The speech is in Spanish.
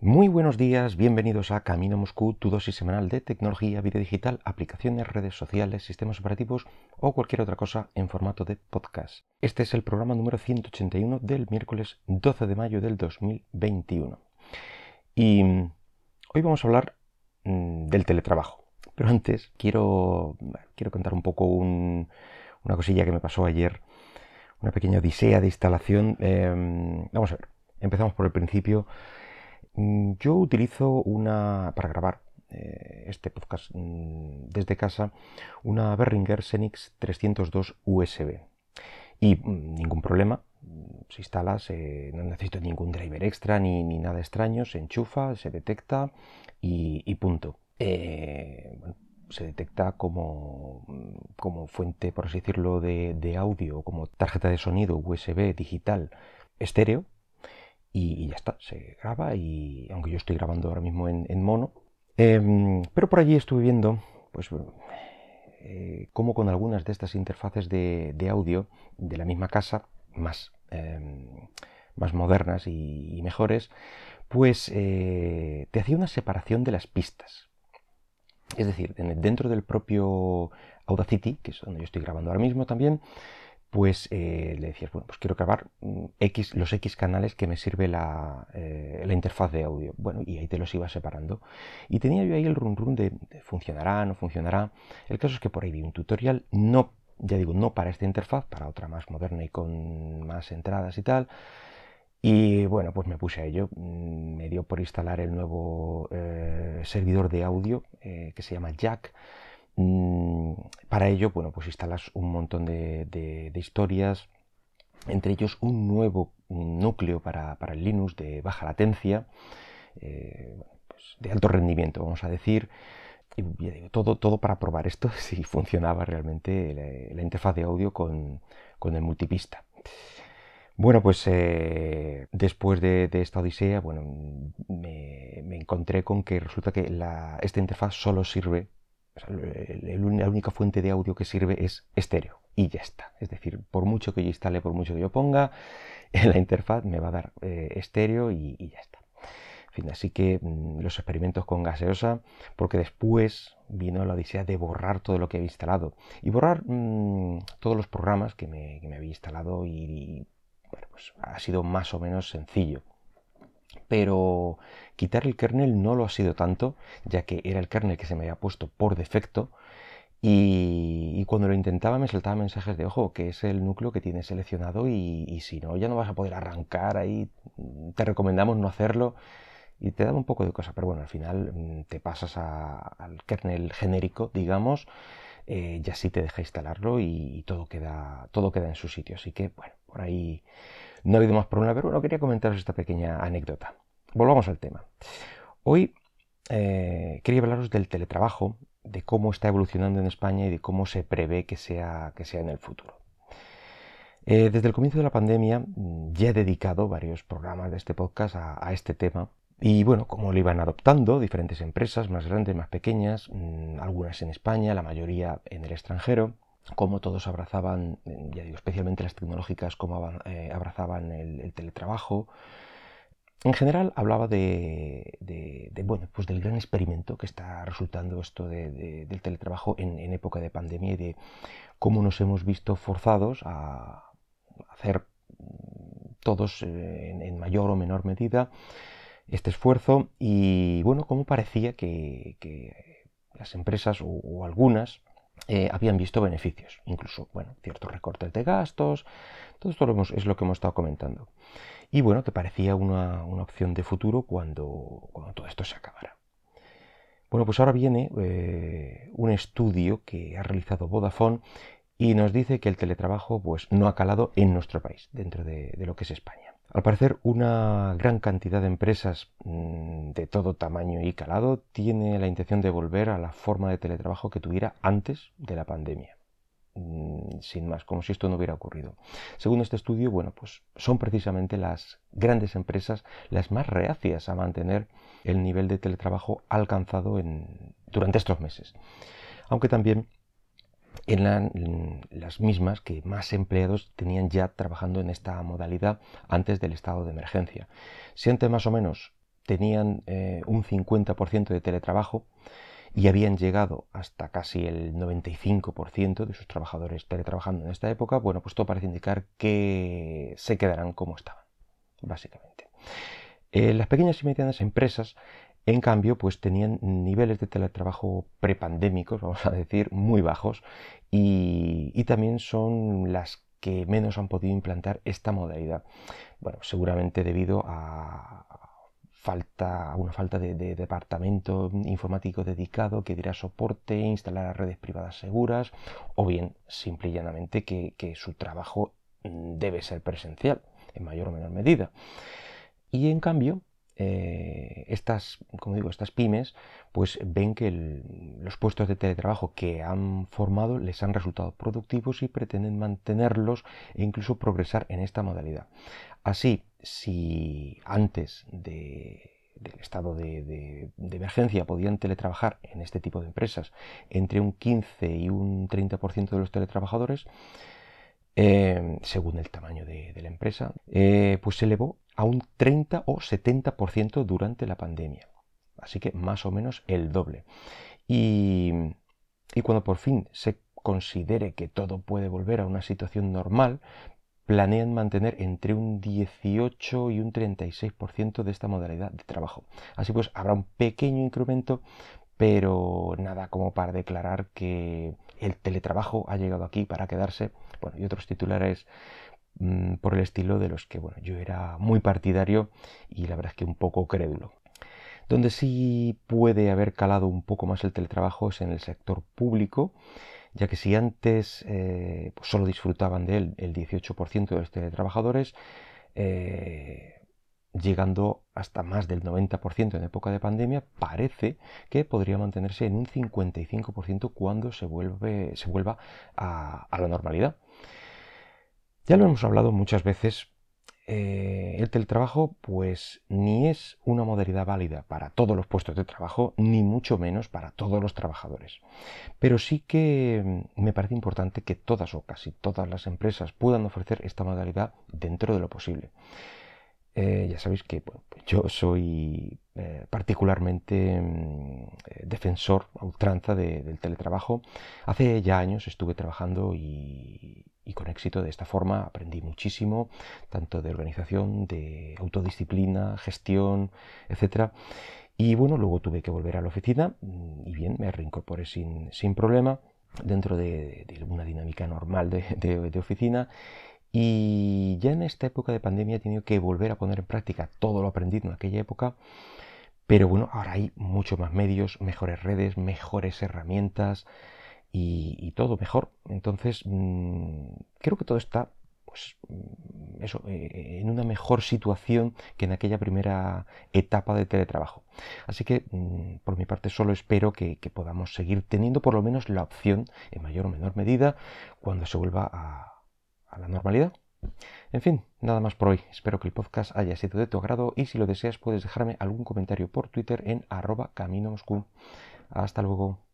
Muy buenos días, bienvenidos a Camino Moscú, tu dosis semanal de tecnología, vida digital, aplicaciones, redes sociales, sistemas operativos o cualquier otra cosa en formato de podcast. Este es el programa número 181 del miércoles 12 de mayo del 2021. Y mm, hoy vamos a hablar mm, del teletrabajo. Pero antes quiero, quiero contar un poco una cosilla que me pasó ayer, una pequeña odisea de instalación. Em, vamos a ver, empezamos por el principio. Mm, yo utilizo una, para grabar eh, este podcast mm, desde casa, una Behringer Xenix 302 USB. Y mm, ningún problema, se instala, no necesito ningún driver extra ni, nada extraño, se enchufa, se detecta y, punto. Eh, se detecta como, como, fuente, por así decirlo, de, de audio, como tarjeta de sonido USB digital estéreo, y, ya está, se graba y aunque yo estoy grabando ahora mismo en, mono, em, pero por allí estuve viendo, pues, eh, con algunas de estas interfaces de, audio de la misma casa, más, em, más modernas y, mejores, pues eh, te hacía una separación de las pistas. Es decir, dentro del propio Audacity, que es donde yo estoy grabando ahora mismo también, pues eh, le decías, bueno, pues quiero grabar mm, X, los X canales que me sirve eh, la, interfaz de audio. Bueno, y ahí te los iba separando. Y tenía yo ahí el run run de, funcionará, no funcionará. El caso es que por ahí vi un tutorial, no, ya digo, no para esta interfaz, para otra más moderna y con más entradas y tal. Y bueno, pues me puse a ello. Mm, me dio por instalar el nuevo eh, servidor de audio que se llama Jack para ello, bueno, pues instalas un montón de, historias, entre ellos un nuevo núcleo para, el Linux de baja latencia, eh, pues de alto rendimiento, vamos a decir. Y digo, todo, todo para probar esto, si funcionaba realmente la, interfaz de audio con, el multipista. Bueno, pues eh, después de, esta odisea, bueno, me, encontré con que resulta que esta interfaz solo sirve la única fuente de audio que sirve es estéreo y ya está. Es decir, por mucho que yo instale, por mucho que yo ponga, en la interfaz me va a dar eh, estéreo y, ya está. fin, así que mm, los experimentos con gaseosa, porque después vino la odisea de borrar todo lo que había instalado y borrar mm, todos los programas que me, había instalado y, bueno, pues ha sido más o menos sencillo pero quitar el kernel no lo ha sido tanto, ya que era el kernel que se me había puesto por defecto. Y, cuando lo intentaba me saltaban mensajes de ojo, que es el núcleo que tienes seleccionado y, si no, ya no vas a poder arrancar ahí, te recomendamos no hacerlo y te da un poco de cosa, pero bueno, al final mm, te pasas al kernel genérico, digamos, eh, ya sí te deja instalarlo y, todo, queda, todo queda en su sitio. Así que, bueno, por ahí no ha habido más problema, pero bueno, quería comentaros esta pequeña anécdota. Volvamos al tema. Hoy eh, quería hablaros del teletrabajo, de cómo está evolucionando en España y de cómo se prevé que sea, que sea en el futuro. Eh, desde el comienzo de la pandemia mm, ya he dedicado varios programas de este podcast a, este tema y bueno, cómo lo iban adoptando diferentes empresas, más grandes, más pequeñas, mm, algunas en España, la mayoría en el extranjero, cómo todos abrazaban, ya digo, especialmente las tecnológicas, cómo eh, abrazaban el, teletrabajo. En general hablaba de, bueno, pues del gran experimento que está resultando esto del teletrabajo en, época de pandemia y de cómo nos hemos visto forzados a hacer todos eh, en, mayor o menor medida este esfuerzo y bueno, cómo parecía que, las empresas o algunas eh, habían visto beneficios, incluso, bueno, ciertos recortes de gastos, todo esto es lo que hemos estado comentando. Y bueno, que parecía una, opción de futuro cuando, cuando, todo esto se acabara. Bueno, pues ahora viene eh, un estudio que ha realizado Vodafone y nos dice que el teletrabajo pues, no ha calado en nuestro país, dentro de lo que es España. Al parecer, una gran cantidad de empresas mm, de todo tamaño y calado tiene la intención de volver a la forma de teletrabajo que tuviera antes de la pandemia. Mm, sin más, como si esto no hubiera ocurrido. Según este estudio, bueno, pues son precisamente las grandes empresas las más reacias a mantener el nivel de teletrabajo alcanzado durante estos meses. Aunque también eran las mismas que más empleados tenían ya trabajando en esta modalidad antes del estado de emergencia. Siente más o menos tenían un 50% de teletrabajo y habían llegado hasta casi el 95% de sus trabajadores teletrabajando en esta época, bueno, pues todo parece indicar que se quedarán como estaban, básicamente. Eh, las pequeñas y medianas empresas, en cambio, pues tenían niveles de teletrabajo prepandémicos, vamos a decir, muy bajos y, también son las que menos han podido implantar esta modalidad. Bueno, seguramente debido a, falta, una falta de, departamento informático dedicado que diera soporte, instalar redes privadas seguras, o bien simple y llanamente que, su trabajo mm, debe ser presencial, en mayor o menor medida. Y en cambio, eh, estas, como digo, estas pymes, pues ven que los puestos de teletrabajo que han formado les han resultado productivos y pretenden mantenerlos e incluso progresar en esta modalidad. Así, si antes del estado de, emergencia podían teletrabajar en este tipo de empresas entre un 15 y un 30% de los teletrabajadores, eh, según el tamaño de, la empresa, eh, pues se elevó a un 30 o 70% durante la pandemia. Así que más o menos el doble. Y, cuando por fin se considere que todo puede volver a una situación normal, planean mantener entre un 18 y un 36% de esta modalidad de trabajo. Así pues, habrá un pequeño incremento, pero nada como para declarar que el teletrabajo ha llegado aquí para quedarse. Bueno, y otros titulares mm, por el estilo de los que bueno, yo era muy partidario y la verdad es que un poco crédulo. Donde sí puede haber calado un poco más el teletrabajo es en el sector público ya que si antes eh, pues solo disfrutaban de él el 18% de los teletrabajadores, eh, llegando hasta más del 90% en época de pandemia, parece que podría mantenerse en un 55% cuando se, se vuelva a la normalidad. Ya lo hemos hablado muchas veces eh, el teletrabajo pues ni es una modalidad válida para todos los puestos de trabajo, ni mucho menos para todos los trabajadores. Pero sí que mm, me parece importante que todas o casi todas las empresas puedan ofrecer esta modalidad dentro de lo posible. Eh, ya sabéis que pues yo soy eh, particularmente mm, defensor a ultranza del teletrabajo. Hace ya años estuve trabajando y, y con éxito de esta forma aprendí muchísimo, tanto de organización, de autodisciplina, gestión, etc. Y bueno, luego tuve que volver a la oficina y bien, me reincorporé sin, sin problema dentro de, una dinámica normal de, oficina. Y ya en esta época de pandemia he tenido que volver a poner en práctica todo lo aprendido en aquella época. Pero bueno, ahora hay mucho más medios, mejores redes, mejores herramientas, y, todo mejor. Entonces, mm, creo que todo está pues, mm, eso, eh, en una mejor situación que en aquella primera etapa de teletrabajo. Así que, mm, por mi parte, solo espero que, podamos seguir teniendo por lo menos la opción, en mayor o menor medida, cuando se vuelva a, la normalidad. En fin, nada más por hoy. Espero que el podcast haya sido de tu agrado y si lo deseas puedes dejarme algún comentario por Twitter en arroba camino Hasta luego.